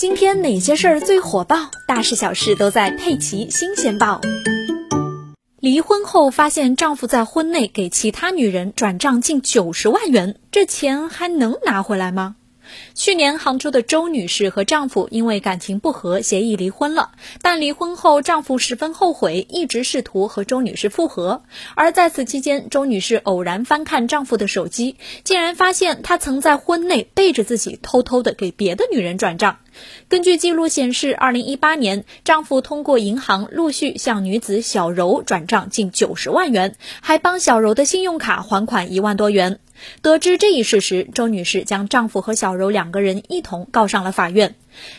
今天哪些事儿最火爆？大事小事都在《佩奇新鲜报》。离婚后发现丈夫在婚内给其他女人转账近九十万元，这钱还能拿回来吗？去年，杭州的周女士和丈夫因为感情不和，协议离婚了。但离婚后，丈夫十分后悔，一直试图和周女士复合。而在此期间，周女士偶然翻看丈夫的手机，竟然发现他曾在婚内背着自己，偷偷的给别的女人转账。根据记录显示，二零一八年，丈夫通过银行陆续向女子小柔转账近九十万元，还帮小柔的信用卡还款一万多元。得知这一事实，周女士将丈夫和小柔两个人一同告上了法院。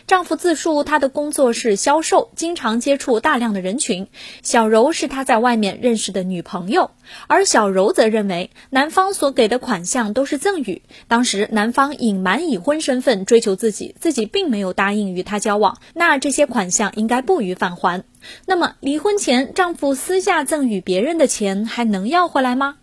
丈夫自述，他的工作是销售，经常接触大量的人群。小柔是他在外面认识的女朋友，而小柔则认为男方所给的款项都是赠与。当时男方隐瞒已婚身份追求自己，自己并没有答应与他交往，那这些款项应该不予返还。那么离婚前丈夫私下赠与别人的钱还能要回来吗？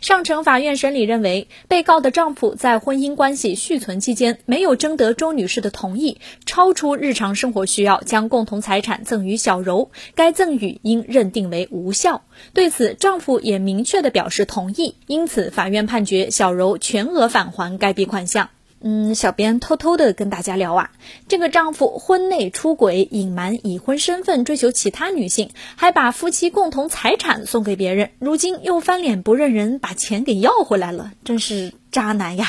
上城法院审理认为，被告的丈夫在婚姻关系续存期间没有征得周女士的同意，超出日常生活需要，将共同财产赠与小柔，该赠与应认定为无效。对此，丈夫也明确的表示同意，因此法院判决小柔全额返还该笔款项。嗯，小编偷偷的跟大家聊啊，这个丈夫婚内出轨，隐瞒已婚身份，追求其他女性，还把夫妻共同财产送给别人，如今又翻脸不认人，把钱给要回来了，真是渣男呀！